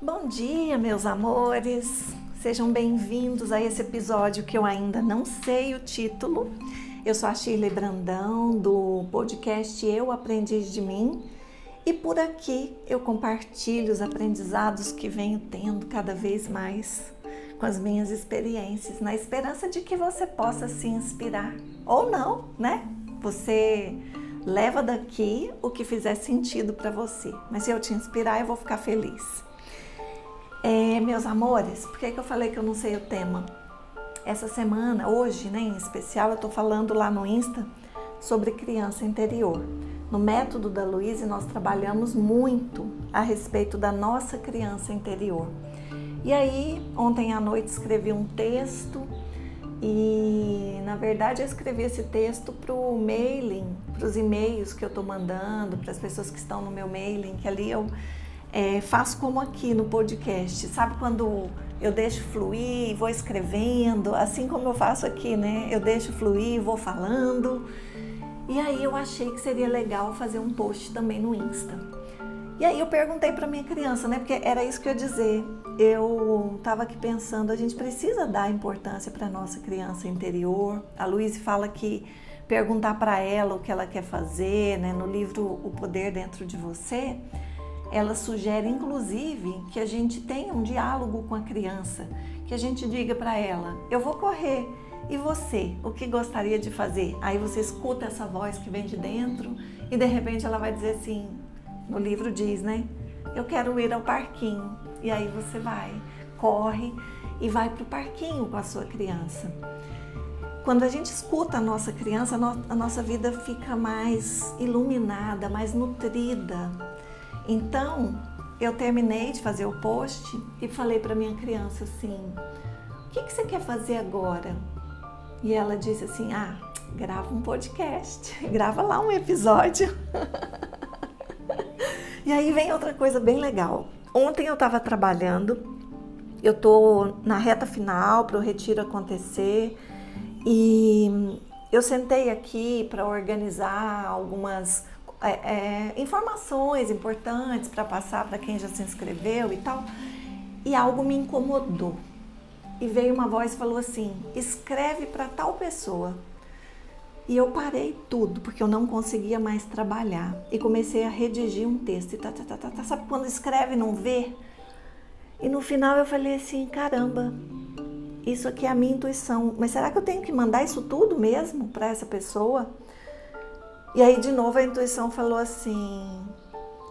Bom dia, meus amores. Sejam bem-vindos a esse episódio que eu ainda não sei o título. Eu sou a Shirley Brandão do podcast Eu Aprendiz de Mim e por aqui eu compartilho os aprendizados que venho tendo cada vez mais com as minhas experiências, na esperança de que você possa se inspirar ou não, né? Você leva daqui o que fizer sentido para você, mas se eu te inspirar, eu vou ficar feliz. É, meus amores, por que, que eu falei que eu não sei o tema? Essa semana, hoje, né, em especial, eu estou falando lá no Insta sobre criança interior. No método da Luísa, nós trabalhamos muito a respeito da nossa criança interior. E aí, ontem à noite escrevi um texto e, na verdade, eu escrevi esse texto para o mailing, para os e-mails que eu estou mandando, para as pessoas que estão no meu mailing, que ali eu é, faço como aqui no podcast, sabe quando eu deixo fluir, vou escrevendo, assim como eu faço aqui, né? Eu deixo fluir, vou falando. E aí eu achei que seria legal fazer um post também no Insta. E aí eu perguntei para minha criança, né? Porque era isso que eu ia dizer. Eu estava aqui pensando, a gente precisa dar importância para nossa criança interior. A Luísa fala que perguntar para ela o que ela quer fazer, né? No livro O Poder Dentro de Você, ela sugere, inclusive, que a gente tenha um diálogo com a criança, que a gente diga para ela: eu vou correr. E você, o que gostaria de fazer? Aí você escuta essa voz que vem de dentro e de repente ela vai dizer assim: no livro diz, né? Eu quero ir ao parquinho. E aí você vai, corre e vai para o parquinho com a sua criança. Quando a gente escuta a nossa criança, a nossa vida fica mais iluminada, mais nutrida, então, eu terminei de fazer o post e falei para minha criança assim: "O que, que você quer fazer agora?" E ela disse assim: "Ah, grava um podcast, grava lá um episódio." e aí vem outra coisa bem legal. Ontem eu estava trabalhando, eu tô na reta final para o retiro acontecer e eu sentei aqui para organizar algumas é, é, informações importantes para passar para quem já se inscreveu e tal. E algo me incomodou. E veio uma voz e falou assim: escreve para tal pessoa. E eu parei tudo, porque eu não conseguia mais trabalhar. E comecei a redigir um texto. E tá, tá, tá, tá, tá. Sabe quando escreve e não vê? E no final eu falei assim: caramba, isso aqui é a minha intuição. Mas será que eu tenho que mandar isso tudo mesmo para essa pessoa? E aí de novo a intuição falou assim: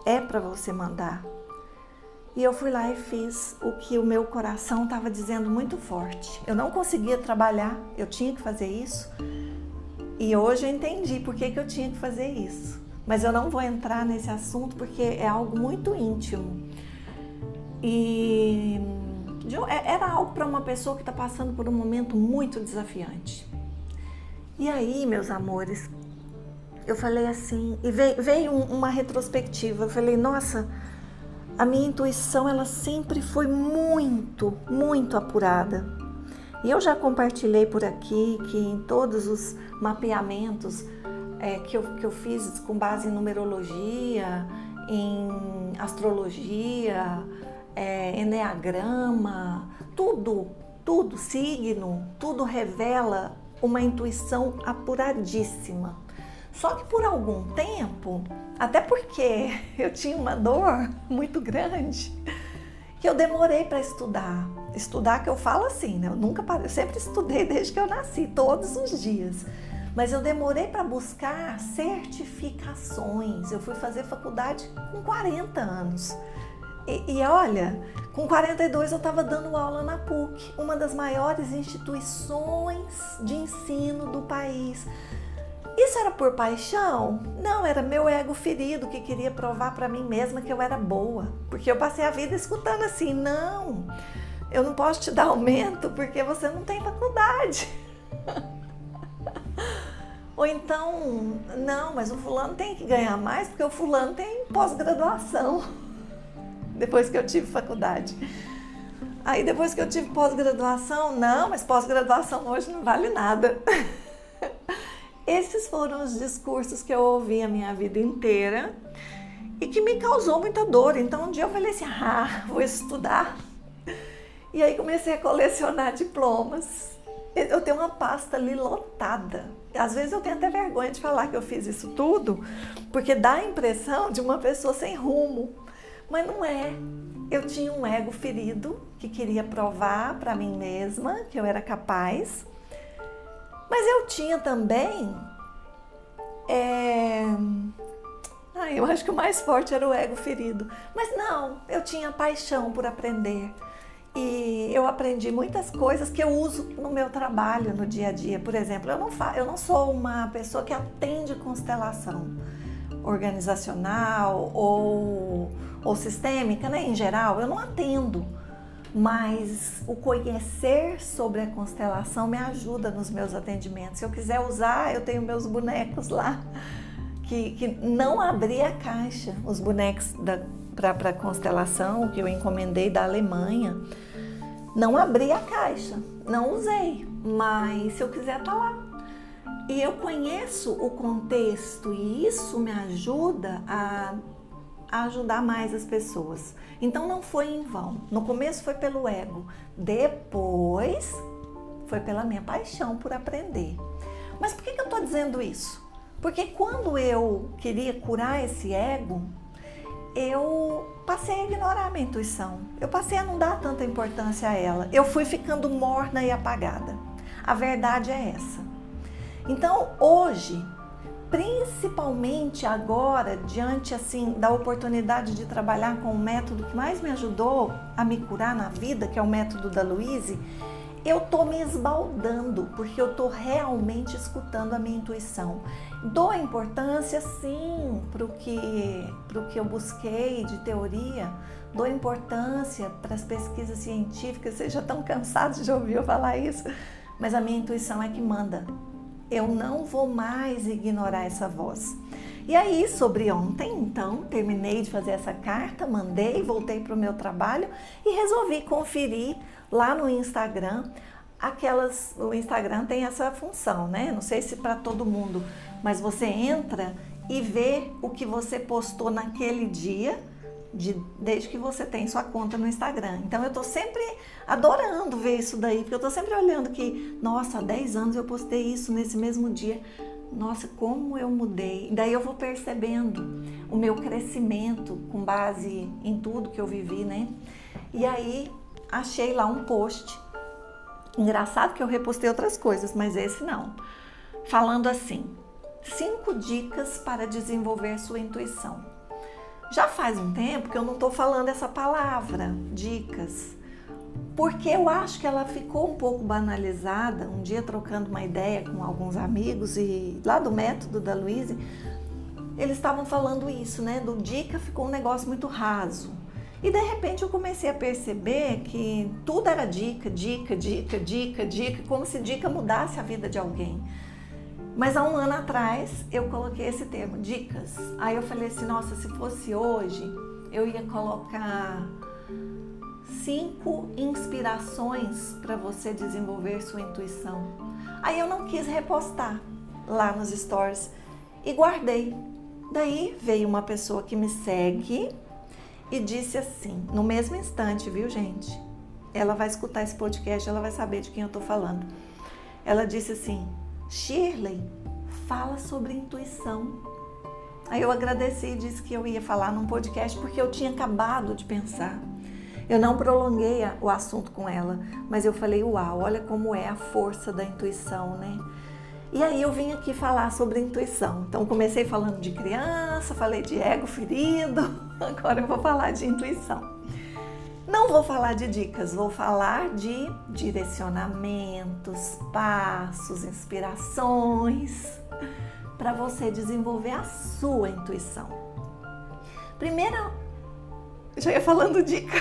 é para você mandar. E eu fui lá e fiz o que o meu coração estava dizendo muito forte. Eu não conseguia trabalhar, eu tinha que fazer isso. E hoje eu entendi por que, que eu tinha que fazer isso. Mas eu não vou entrar nesse assunto porque é algo muito íntimo. E é, era algo para uma pessoa que está passando por um momento muito desafiante. E aí, meus amores, eu falei assim, e veio, veio uma retrospectiva. Eu falei, nossa, a minha intuição ela sempre foi muito, muito apurada. E eu já compartilhei por aqui que em todos os mapeamentos é, que, eu, que eu fiz com base em numerologia, em astrologia, é, enneagrama, tudo, tudo, signo, tudo revela uma intuição apuradíssima. Só que por algum tempo, até porque eu tinha uma dor muito grande, que eu demorei para estudar. Estudar que eu falo assim, né? Eu nunca parei, eu sempre estudei desde que eu nasci, todos os dias. Mas eu demorei para buscar certificações. Eu fui fazer faculdade com 40 anos. E, e, olha, com 42 eu estava dando aula na PUC, uma das maiores instituições de ensino do país. Isso era por paixão? Não, era meu ego ferido que queria provar para mim mesma que eu era boa. Porque eu passei a vida escutando assim: não, eu não posso te dar aumento porque você não tem faculdade. Ou então, não, mas o fulano tem que ganhar mais porque o fulano tem pós-graduação. Depois que eu tive faculdade. Aí depois que eu tive pós-graduação, não, mas pós-graduação hoje não vale nada. Esses foram os discursos que eu ouvi a minha vida inteira e que me causou muita dor. Então um dia eu falei assim: ah, vou estudar. E aí comecei a colecionar diplomas. Eu tenho uma pasta ali lotada. Às vezes eu tenho até vergonha de falar que eu fiz isso tudo, porque dá a impressão de uma pessoa sem rumo. Mas não é. Eu tinha um ego ferido que queria provar para mim mesma que eu era capaz. Mas eu tinha também. É... Ah, eu acho que o mais forte era o ego ferido. Mas não, eu tinha paixão por aprender. E eu aprendi muitas coisas que eu uso no meu trabalho, no dia a dia. Por exemplo, eu não, fa eu não sou uma pessoa que atende constelação organizacional ou, ou sistêmica, né? Em geral, eu não atendo. Mas o conhecer sobre a constelação me ajuda nos meus atendimentos. Se eu quiser usar, eu tenho meus bonecos lá, que, que não abri a caixa, os bonecos para a constelação que eu encomendei da Alemanha. Não abri a caixa, não usei, mas se eu quiser, tá lá e eu conheço o contexto e isso me ajuda a, a, ajudar mais as pessoas. Então não foi em vão. No começo foi pelo ego, depois foi pela minha paixão por aprender. Mas por que, que eu estou dizendo isso? Porque quando eu queria curar esse ego, eu passei a ignorar a minha intuição. Eu passei a não dar tanta importância a ela. Eu fui ficando morna e apagada. A verdade é essa. Então, hoje, principalmente agora, diante assim da oportunidade de trabalhar com o método que mais me ajudou a me curar na vida, que é o método da Louise, eu tô me esbaldando, porque eu tô realmente escutando a minha intuição. Dou importância, sim, para o que, pro que eu busquei de teoria, dou importância para as pesquisas científicas. Vocês já estão cansados de ouvir eu falar isso, mas a minha intuição é que manda eu não vou mais ignorar essa voz. E aí, sobre ontem, então, terminei de fazer essa carta, mandei, voltei para o meu trabalho e resolvi conferir lá no Instagram. Aquelas, o Instagram tem essa função, né? Não sei se para todo mundo, mas você entra e vê o que você postou naquele dia de, desde que você tem sua conta no Instagram. Então eu tô sempre adorando ver isso daí, porque eu tô sempre olhando que, nossa, há 10 anos eu postei isso nesse mesmo dia. Nossa, como eu mudei. Daí eu vou percebendo o meu crescimento com base em tudo que eu vivi, né? E aí achei lá um post. Engraçado que eu repostei outras coisas, mas esse não. Falando assim: cinco dicas para desenvolver sua intuição. Já faz um tempo que eu não estou falando essa palavra, dicas, porque eu acho que ela ficou um pouco banalizada. Um dia, trocando uma ideia com alguns amigos e lá do método da Luíse, eles estavam falando isso, né? Do dica ficou um negócio muito raso. E de repente eu comecei a perceber que tudo era dica, dica, dica, dica, dica, como se dica mudasse a vida de alguém. Mas há um ano atrás eu coloquei esse termo, dicas. Aí eu falei assim, nossa, se fosse hoje, eu ia colocar cinco inspirações para você desenvolver sua intuição. Aí eu não quis repostar lá nos stories e guardei. Daí veio uma pessoa que me segue e disse assim, no mesmo instante, viu, gente? Ela vai escutar esse podcast, ela vai saber de quem eu tô falando. Ela disse assim: Shirley, fala sobre intuição. Aí eu agradeci e disse que eu ia falar num podcast porque eu tinha acabado de pensar. Eu não prolonguei o assunto com ela, mas eu falei: Uau, olha como é a força da intuição, né? E aí eu vim aqui falar sobre intuição. Então comecei falando de criança, falei de ego ferido, agora eu vou falar de intuição. Não vou falar de dicas, vou falar de direcionamentos, passos, inspirações para você desenvolver a sua intuição. Primeira, já ia falando dica.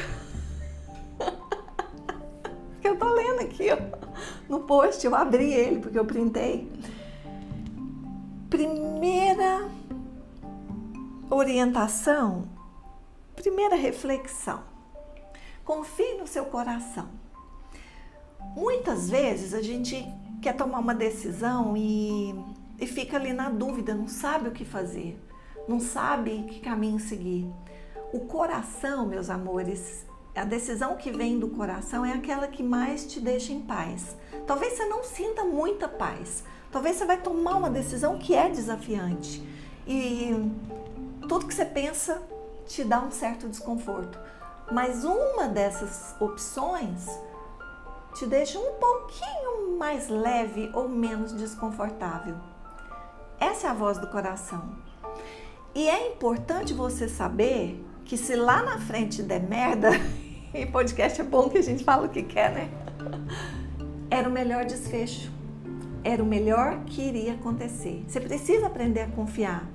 que eu tô lendo aqui, ó, no post, eu abri ele porque eu printei. Primeira orientação, primeira reflexão Confie no seu coração. Muitas vezes a gente quer tomar uma decisão e, e fica ali na dúvida, não sabe o que fazer. não sabe que caminho seguir. O coração, meus amores, a decisão que vem do coração é aquela que mais te deixa em paz. Talvez você não sinta muita paz. Talvez você vai tomar uma decisão que é desafiante. E tudo que você pensa te dá um certo desconforto. Mas uma dessas opções te deixa um pouquinho mais leve ou menos desconfortável. Essa é a voz do coração. E é importante você saber que se lá na frente der merda, e podcast é bom que a gente fala o que quer, né? Era o melhor desfecho. Era o melhor que iria acontecer. Você precisa aprender a confiar.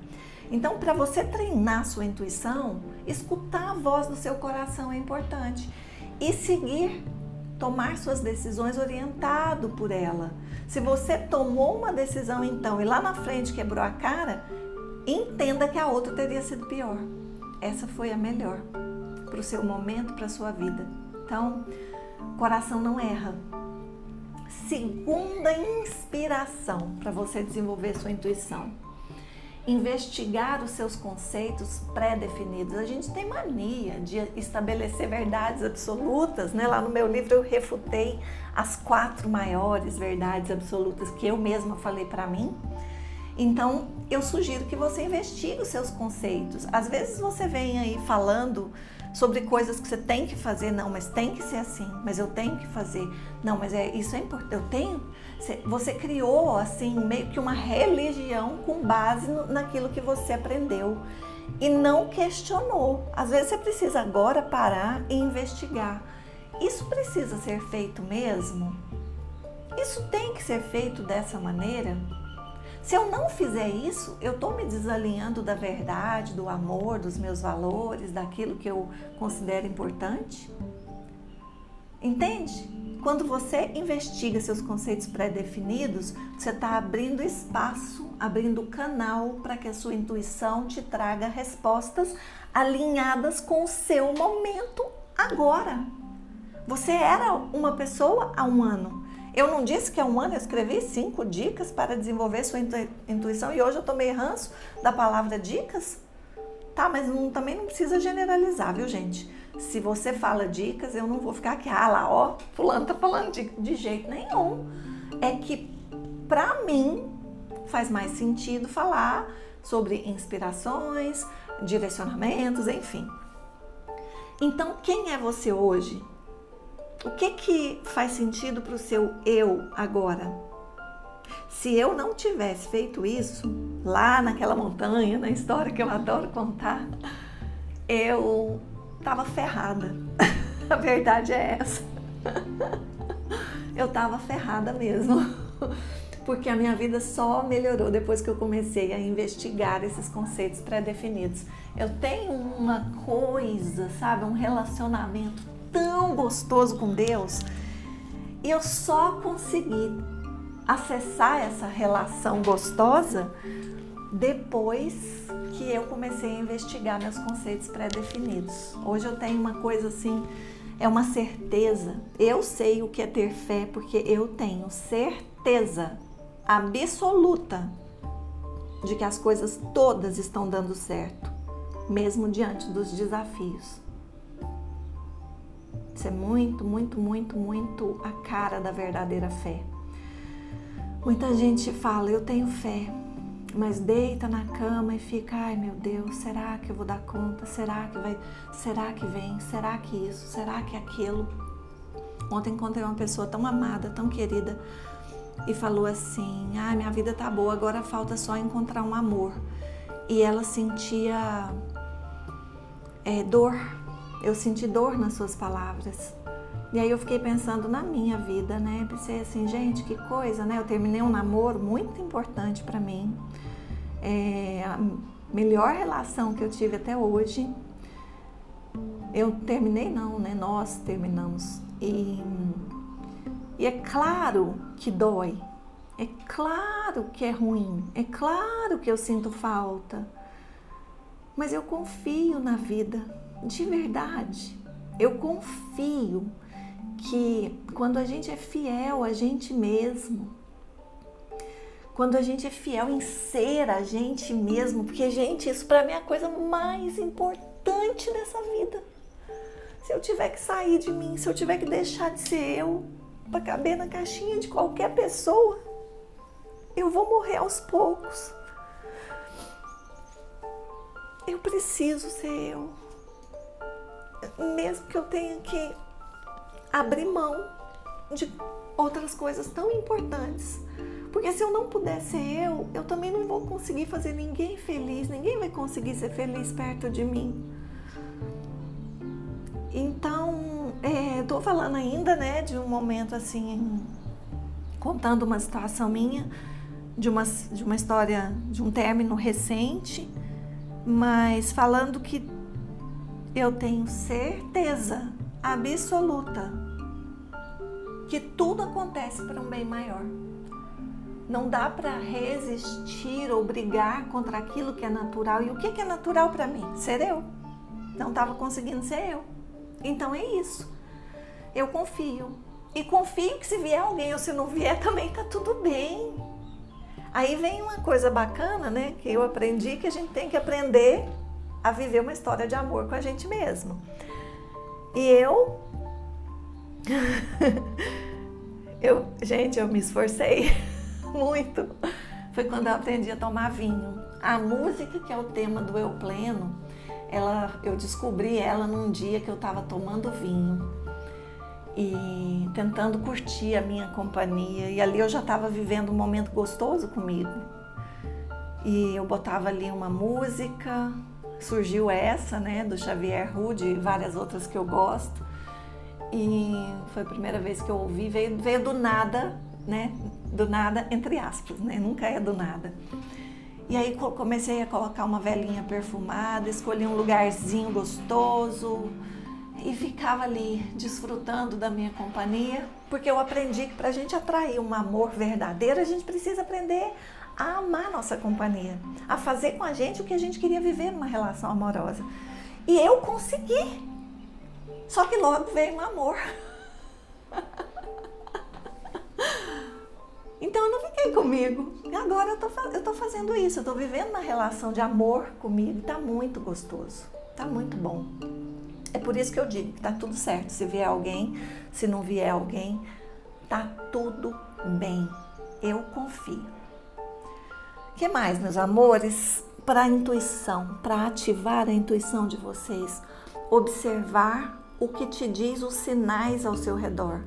Então, para você treinar sua intuição, escutar a voz do seu coração é importante e seguir, tomar suas decisões orientado por ela. Se você tomou uma decisão então e lá na frente quebrou a cara, entenda que a outra teria sido pior. Essa foi a melhor para o seu momento, para a sua vida. Então, coração não erra. Segunda inspiração para você desenvolver sua intuição investigar os seus conceitos pré-definidos. A gente tem mania de estabelecer verdades absolutas, né? Lá no meu livro eu refutei as quatro maiores verdades absolutas que eu mesma falei para mim. Então, eu sugiro que você investigue os seus conceitos. Às vezes você vem aí falando sobre coisas que você tem que fazer, não, mas tem que ser assim, mas eu tenho que fazer, não, mas é isso é importante, eu tenho. Você criou assim meio que uma religião com base no, naquilo que você aprendeu e não questionou. Às vezes você precisa agora parar e investigar. Isso precisa ser feito mesmo? Isso tem que ser feito dessa maneira? Se eu não fizer isso, eu estou me desalinhando da verdade, do amor, dos meus valores, daquilo que eu considero importante? Entende? Quando você investiga seus conceitos pré-definidos, você está abrindo espaço, abrindo canal para que a sua intuição te traga respostas alinhadas com o seu momento agora. Você era uma pessoa há um ano, eu não disse que há um ano eu escrevi cinco dicas para desenvolver sua intuição e hoje eu tomei ranço da palavra dicas? Tá, mas não, também não precisa generalizar, viu, gente? Se você fala dicas, eu não vou ficar aqui, ah lá, ó, fulano tá falando de, de jeito nenhum. É que, pra mim, faz mais sentido falar sobre inspirações, direcionamentos, enfim. Então, quem é você hoje? O que que faz sentido para o seu eu agora? Se eu não tivesse feito isso lá naquela montanha, na história que eu adoro contar, eu tava ferrada. A verdade é essa. Eu tava ferrada mesmo. Porque a minha vida só melhorou depois que eu comecei a investigar esses conceitos pré-definidos. Eu tenho uma coisa, sabe, um relacionamento tão gostoso com Deus. E eu só consegui acessar essa relação gostosa depois que eu comecei a investigar meus conceitos pré-definidos. Hoje eu tenho uma coisa assim, é uma certeza. Eu sei o que é ter fé porque eu tenho certeza absoluta de que as coisas todas estão dando certo, mesmo diante dos desafios. Isso é muito, muito, muito, muito a cara da verdadeira fé. Muita gente fala, eu tenho fé, mas deita na cama e fica, ai meu Deus, será que eu vou dar conta? Será que vai? Será que vem? Será que isso? Será que aquilo? Ontem encontrei uma pessoa tão amada, tão querida, e falou assim: "Ah, minha vida tá boa, agora falta só encontrar um amor". E ela sentia é, dor eu senti dor nas suas palavras. E aí eu fiquei pensando na minha vida, né? Pensei assim, gente, que coisa, né? Eu terminei um namoro muito importante para mim. É a melhor relação que eu tive até hoje. Eu terminei não, né? Nós terminamos. E, e é claro que dói. É claro que é ruim. É claro que eu sinto falta. Mas eu confio na vida de verdade. Eu confio que quando a gente é fiel a gente mesmo, quando a gente é fiel em ser a gente mesmo, porque, gente, isso para mim é a coisa mais importante dessa vida. Se eu tiver que sair de mim, se eu tiver que deixar de ser eu para caber na caixinha de qualquer pessoa, eu vou morrer aos poucos. Eu preciso ser eu. Mesmo que eu tenha que abrir mão de outras coisas tão importantes. Porque se eu não puder ser eu, eu também não vou conseguir fazer ninguém feliz, ninguém vai conseguir ser feliz perto de mim. Então, estou é, falando ainda, né, de um momento assim, contando uma situação minha, de uma, de uma história, de um término recente, mas falando que eu tenho certeza absoluta que tudo acontece para um bem maior. Não dá para resistir ou brigar contra aquilo que é natural. E o que é natural para mim? Ser eu. Não estava conseguindo ser eu. Então é isso. Eu confio. E confio que se vier alguém ou se não vier também tá tudo bem. Aí vem uma coisa bacana, né? Que eu aprendi que a gente tem que aprender a viver uma história de amor com a gente mesmo. E eu eu, gente, eu me esforcei muito. Foi quando eu aprendi a tomar vinho. A música que é o tema do Eu Pleno, ela, eu descobri ela num dia que eu estava tomando vinho e tentando curtir a minha companhia. E ali eu já estava vivendo um momento gostoso comigo. E eu botava ali uma música, surgiu essa, né, do Xavier Rude e várias outras que eu gosto. E foi a primeira vez que eu ouvi, veio, veio do nada, né? Do nada, entre aspas, né? Nunca é do nada. E aí comecei a colocar uma velinha perfumada, escolhi um lugarzinho gostoso e ficava ali desfrutando da minha companhia, porque eu aprendi que para a gente atrair um amor verdadeiro, a gente precisa aprender a amar nossa companhia, a fazer com a gente o que a gente queria viver numa relação amorosa. E eu consegui. Só que logo veio um amor. Então eu não fiquei comigo. E agora eu tô, eu tô fazendo isso, eu tô vivendo uma relação de amor comigo. Tá muito gostoso, tá muito bom. É por isso que eu digo que tá tudo certo. Se vier alguém, se não vier alguém, tá tudo bem. Eu confio. Que mais, meus amores? Para a intuição, para ativar a intuição de vocês, observar o que te diz os sinais ao seu redor.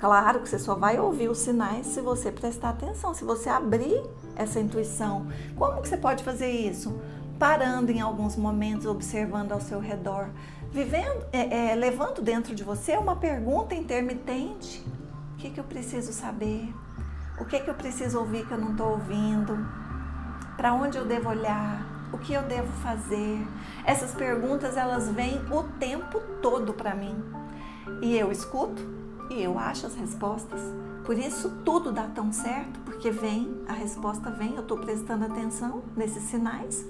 Claro que você só vai ouvir os sinais se você prestar atenção, se você abrir essa intuição. Como que você pode fazer isso? Parando em alguns momentos, observando ao seu redor, vivendo, é, é, levando dentro de você uma pergunta intermitente: o que, que eu preciso saber? O que, que eu preciso ouvir que eu não estou ouvindo? Para onde eu devo olhar? O que eu devo fazer? Essas perguntas elas vêm o tempo todo para mim. E eu escuto e eu acho as respostas. Por isso tudo dá tão certo, porque vem, a resposta vem, eu estou prestando atenção nesses sinais.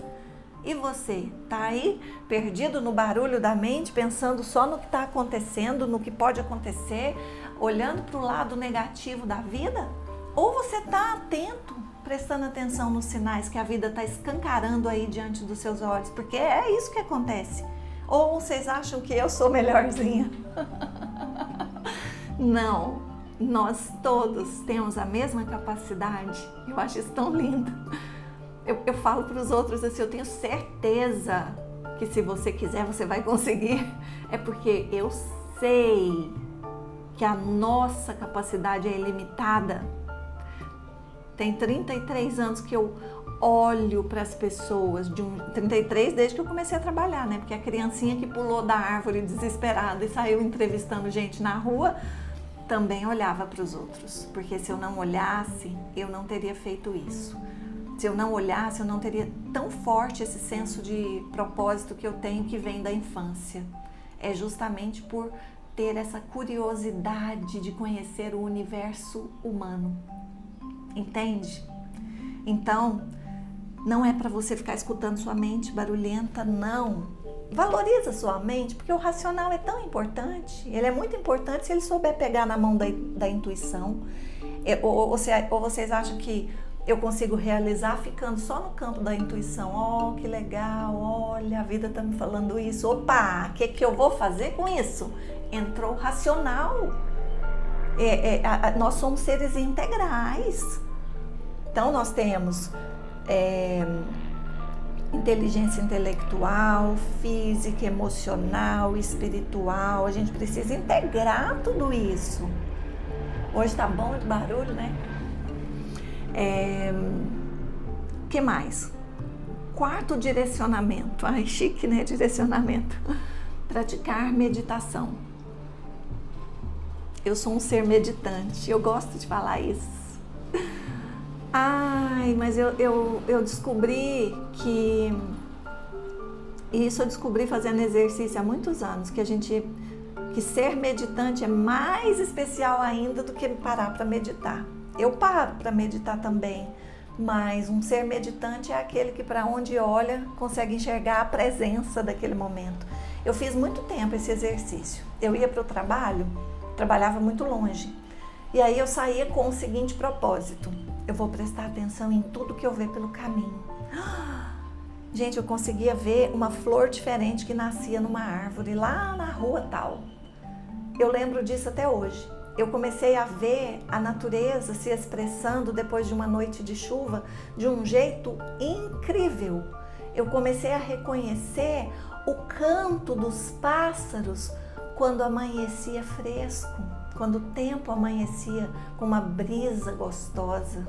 E você está aí perdido no barulho da mente, pensando só no que está acontecendo, no que pode acontecer, olhando para o lado negativo da vida? Ou você está atento prestando atenção nos sinais que a vida está escancarando aí diante dos seus olhos, porque é isso que acontece. Ou vocês acham que eu sou melhorzinha? Não, nós todos temos a mesma capacidade. Eu acho isso tão lindo. Eu, eu falo para os outros assim: eu tenho certeza que se você quiser, você vai conseguir. É porque eu sei que a nossa capacidade é ilimitada tem 33 anos que eu olho para as pessoas, de um, 33 desde que eu comecei a trabalhar, né? Porque a criancinha que pulou da árvore desesperada e saiu entrevistando gente na rua também olhava para os outros, porque se eu não olhasse, eu não teria feito isso. Se eu não olhasse, eu não teria tão forte esse senso de propósito que eu tenho que vem da infância. É justamente por ter essa curiosidade de conhecer o universo humano. Entende? Então, não é para você ficar escutando sua mente barulhenta, não. Valoriza sua mente, porque o racional é tão importante. Ele é muito importante se ele souber pegar na mão da, da intuição. É, ou, ou, ou, vocês acham que eu consigo realizar ficando só no campo da intuição. Oh, que legal, olha, a vida está me falando isso. Opa, o que, que eu vou fazer com isso? Entrou racional. É, é, a, a, nós somos seres integrais. Então, nós temos é, inteligência intelectual, física, emocional, espiritual. A gente precisa integrar tudo isso. Hoje tá bom de barulho, né? É, que mais? Quarto direcionamento. Ai, chique, né? Direcionamento. Praticar meditação. Eu sou um ser meditante. Eu gosto de falar isso. Ai, mas eu, eu, eu descobri que. Isso eu descobri fazendo exercício há muitos anos, que a gente. que ser meditante é mais especial ainda do que parar para meditar. Eu paro para meditar também, mas um ser meditante é aquele que, para onde olha, consegue enxergar a presença daquele momento. Eu fiz muito tempo esse exercício. Eu ia para o trabalho, trabalhava muito longe, e aí eu saía com o seguinte propósito: eu vou prestar atenção em tudo que eu ver pelo caminho. Gente, eu conseguia ver uma flor diferente que nascia numa árvore lá na rua tal. Eu lembro disso até hoje. Eu comecei a ver a natureza se expressando depois de uma noite de chuva de um jeito incrível. Eu comecei a reconhecer o canto dos pássaros quando amanhecia fresco quando o tempo amanhecia com uma brisa gostosa.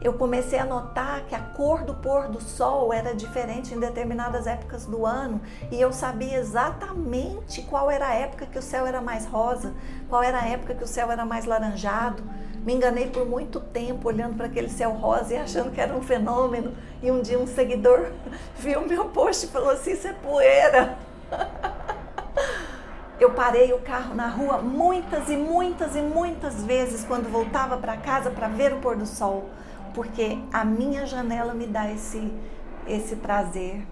Eu comecei a notar que a cor do pôr do sol era diferente em determinadas épocas do ano e eu sabia exatamente qual era a época que o céu era mais rosa, qual era a época que o céu era mais laranjado. Me enganei por muito tempo olhando para aquele céu rosa e achando que era um fenômeno. E um dia um seguidor viu meu post e falou assim: Isso é poeira. Eu parei o carro na rua muitas e muitas e muitas vezes quando voltava para casa para ver o pôr do sol, porque a minha janela me dá esse esse prazer.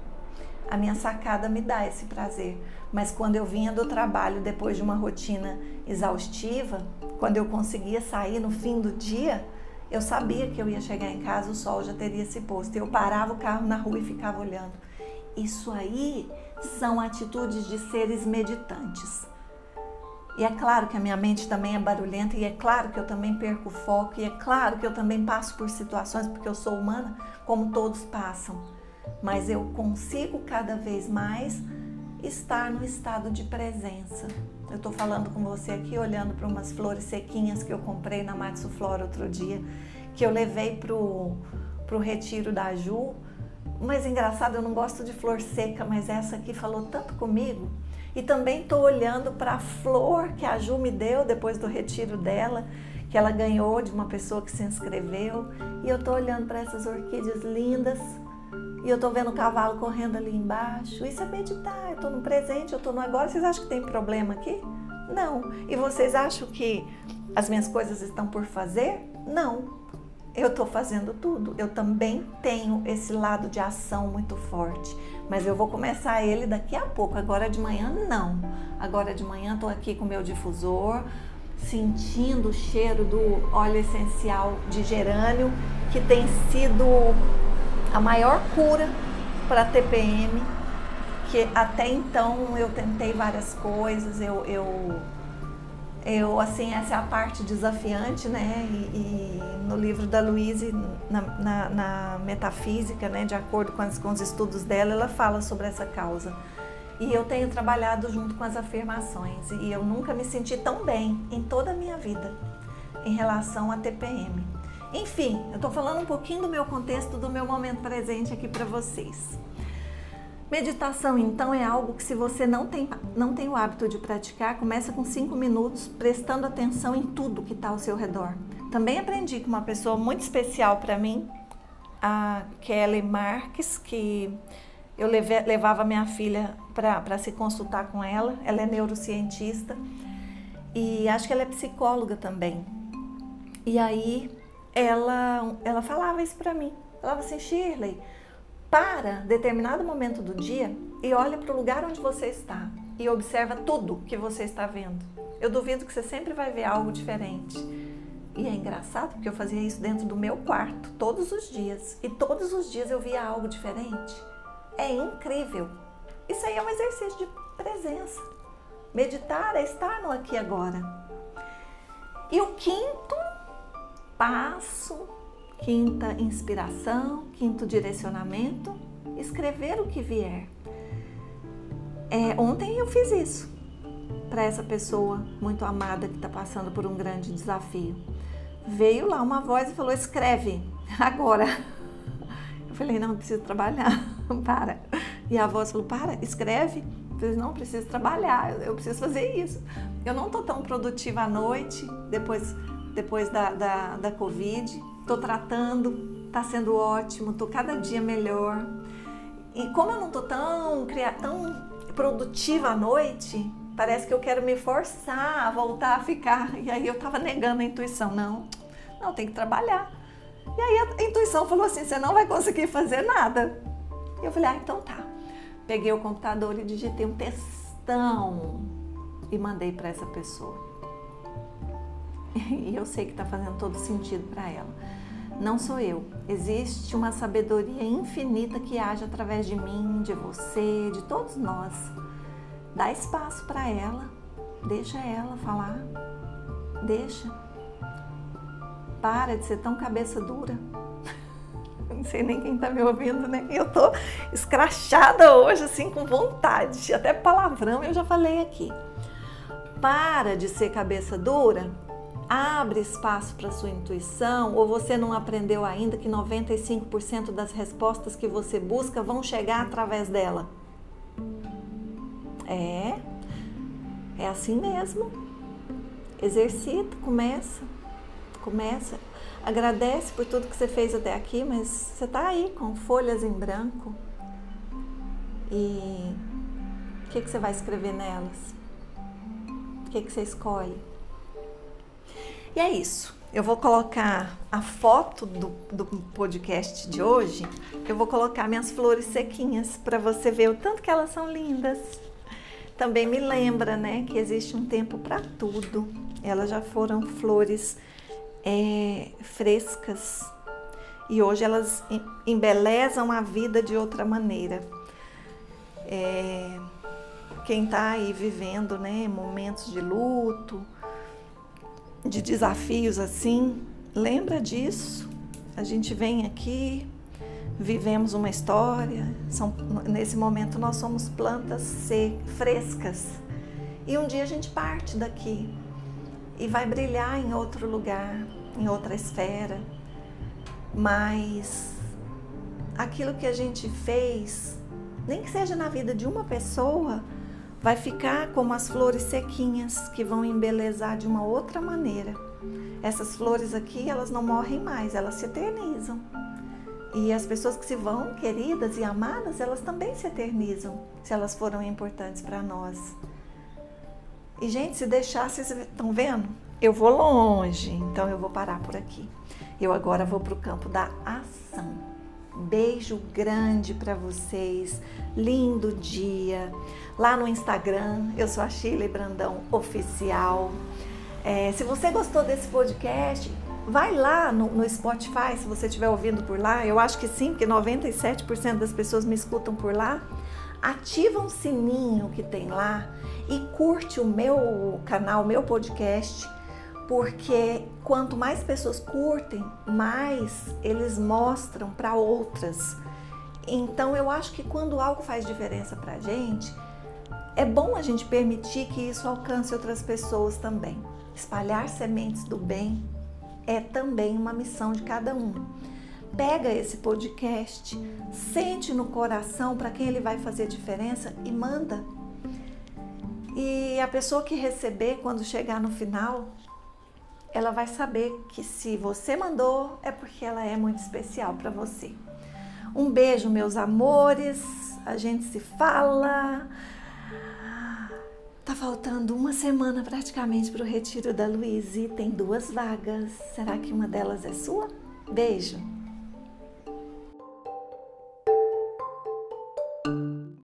A minha sacada me dá esse prazer. Mas quando eu vinha do trabalho depois de uma rotina exaustiva, quando eu conseguia sair no fim do dia, eu sabia que eu ia chegar em casa, o sol já teria se posto. Eu parava o carro na rua e ficava olhando. Isso aí são atitudes de seres meditantes. E é claro que a minha mente também é barulhenta, e é claro que eu também perco foco, e é claro que eu também passo por situações, porque eu sou humana, como todos passam. Mas eu consigo cada vez mais estar no estado de presença. Eu estou falando com você aqui, olhando para umas flores sequinhas que eu comprei na Matsu Flora outro dia, que eu levei para o retiro da Ju mas engraçado, eu não gosto de flor seca, mas essa aqui falou tanto comigo. E também estou olhando para a flor que a Ju me deu depois do retiro dela, que ela ganhou de uma pessoa que se inscreveu. E eu estou olhando para essas orquídeas lindas. E eu estou vendo o cavalo correndo ali embaixo. Isso é meditar. Eu estou no presente, eu estou no agora. Vocês acham que tem problema aqui? Não. E vocês acham que as minhas coisas estão por fazer? Não eu estou fazendo tudo. Eu também tenho esse lado de ação muito forte, mas eu vou começar ele daqui a pouco. Agora de manhã, não. Agora de manhã, estou aqui com o meu difusor, sentindo o cheiro do óleo essencial de gerânio, que tem sido a maior cura para TPM. Que até então eu tentei várias coisas, eu, eu eu, assim, essa é a parte desafiante, né? E, e no livro da Louise, na, na, na, metafísica, né, de acordo com, as, com os estudos dela, ela fala sobre essa causa. E eu tenho trabalhado junto com as afirmações e eu nunca me senti tão bem em toda a minha vida em relação a TPM. Enfim, eu estou falando um pouquinho do meu contexto, do meu momento presente aqui para vocês. Meditação, então, é algo que se você não tem, não tem o hábito de praticar, começa com cinco minutos prestando atenção em tudo que está ao seu redor. Também aprendi com uma pessoa muito especial para mim, a Kelly Marques, que eu leve, levava minha filha para se consultar com ela. Ela é neurocientista e acho que ela é psicóloga também. E aí ela, ela falava isso para mim. Falava assim, Shirley, para determinado momento do dia e olha para o lugar onde você está e observa tudo que você está vendo. Eu duvido que você sempre vai ver algo diferente. E é engraçado porque eu fazia isso dentro do meu quarto todos os dias. E todos os dias eu via algo diferente. É incrível. Isso aí é um exercício de presença. Meditar é estar no aqui agora. E o quinto passo, quinta inspiração, quinto direcionamento, escrever o que vier. É, ontem eu fiz isso para essa pessoa muito amada que está passando por um grande desafio. Veio lá uma voz e falou: escreve agora. Eu falei: não, preciso trabalhar, para. E a voz falou: para, escreve. Eu falei: não, preciso trabalhar, eu preciso fazer isso. Eu não estou tão produtiva à noite, depois, depois da, da, da Covid. Estou tratando, está sendo ótimo, estou cada dia melhor. E como eu não estou tão, tão produtiva à noite, parece que eu quero me forçar a voltar a ficar. E aí eu tava negando a intuição. Não, não, tem que trabalhar. E aí a intuição falou assim: você não vai conseguir fazer nada. E eu falei: ah, então tá. Peguei o computador e digitei um textão e mandei para essa pessoa. E eu sei que está fazendo todo sentido para ela. Não sou eu. Existe uma sabedoria infinita que age através de mim, de você, de todos nós. Dá espaço para ela, deixa ela falar, deixa. Para de ser tão cabeça dura. Não sei nem quem tá me ouvindo, né? Eu tô escrachada hoje, assim, com vontade. Até palavrão eu já falei aqui. Para de ser cabeça dura, abre espaço para sua intuição, ou você não aprendeu ainda que 95% das respostas que você busca vão chegar através dela. É, é assim mesmo. Exercita, começa, começa. Agradece por tudo que você fez até aqui, mas você está aí com folhas em branco. E o que, que você vai escrever nelas? O que, que você escolhe? E é isso. Eu vou colocar a foto do, do podcast de hoje. Eu vou colocar minhas flores sequinhas para você ver o tanto que elas são lindas também me lembra, né, que existe um tempo para tudo. Elas já foram flores é, frescas e hoje elas embelezam a vida de outra maneira. É, quem está aí vivendo, né, momentos de luto, de desafios assim, lembra disso. A gente vem aqui, vivemos uma história. São, nesse momento nós somos plantas sec, frescas. E um dia a gente parte daqui e vai brilhar em outro lugar, em outra esfera. Mas aquilo que a gente fez, nem que seja na vida de uma pessoa, vai ficar como as flores sequinhas que vão embelezar de uma outra maneira. Essas flores aqui, elas não morrem mais, elas se eternizam. E as pessoas que se vão, queridas e amadas, elas também se eternizam, se elas foram importantes para nós. E, gente, se deixar, vocês estão vendo? Eu vou longe, então eu vou parar por aqui. Eu agora vou para o campo da ação. Beijo grande para vocês, lindo dia. Lá no Instagram, eu sou a Shirley Brandão Oficial. É, se você gostou desse podcast, Vai lá no, no Spotify, se você estiver ouvindo por lá, eu acho que sim, porque 97% das pessoas me escutam por lá. Ativa um sininho que tem lá e curte o meu canal, meu podcast, porque quanto mais pessoas curtem, mais eles mostram para outras. Então eu acho que quando algo faz diferença para gente, é bom a gente permitir que isso alcance outras pessoas também. Espalhar sementes do bem é também uma missão de cada um. Pega esse podcast, sente no coração para quem ele vai fazer diferença e manda. E a pessoa que receber, quando chegar no final, ela vai saber que se você mandou, é porque ela é muito especial para você. Um beijo, meus amores. A gente se fala. Tá faltando uma semana praticamente para o retiro da Luíse. Tem duas vagas. Será que uma delas é sua? Beijo!